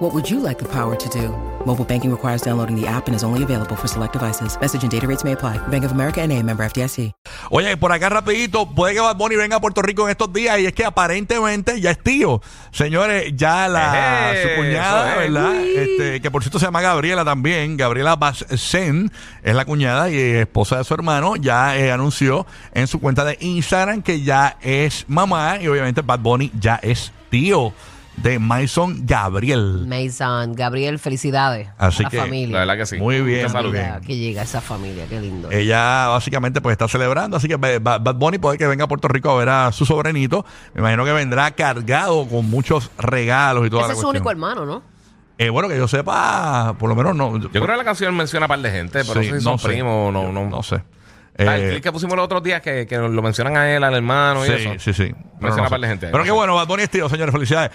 What would you like the power to do? Mobile banking requires downloading the app and is only available for select devices. Message and data rates may apply. Bank of America and a member FDIC. Oye, por acá rapidito, puede que Bad Bunny venga a Puerto Rico en estos días y es que aparentemente ya es tío. Señores, ya la su cuñada. ¿verdad? Este, que por cierto se llama Gabriela también, Gabriela Bassen es la cuñada y esposa de su hermano, ya eh, anunció en su cuenta de Instagram que ya es mamá y obviamente Bad Bunny ya es tío de Mason Gabriel. Mason, Gabriel, felicidades Así a la que, familia. La verdad que sí. Muy bien, Mucha salud. muy Mira, bien. que llega esa familia, qué lindo. Ella básicamente pues está celebrando, así que Ba- Bad Bunny puede que venga a Puerto Rico a ver a su sobrinito. Me imagino que vendrá cargado con muchos regalos y toda Ese la es su cuestión. único hermano, ¿no? Eh, bueno, que yo sepa, por lo menos no. Yo creo que la canción menciona a par de gente, pero Sí, no sé si son sé. primos o no. No. no sé. Ah, el Eh, clip que pusimos los otros días que, que lo mencionan a él, al hermano y sí, eso. sí, sí. Pero, Menciona no a par sé. de gente. Pero no qué sé. bueno, Bad Bunny es tío, señores, felicidades.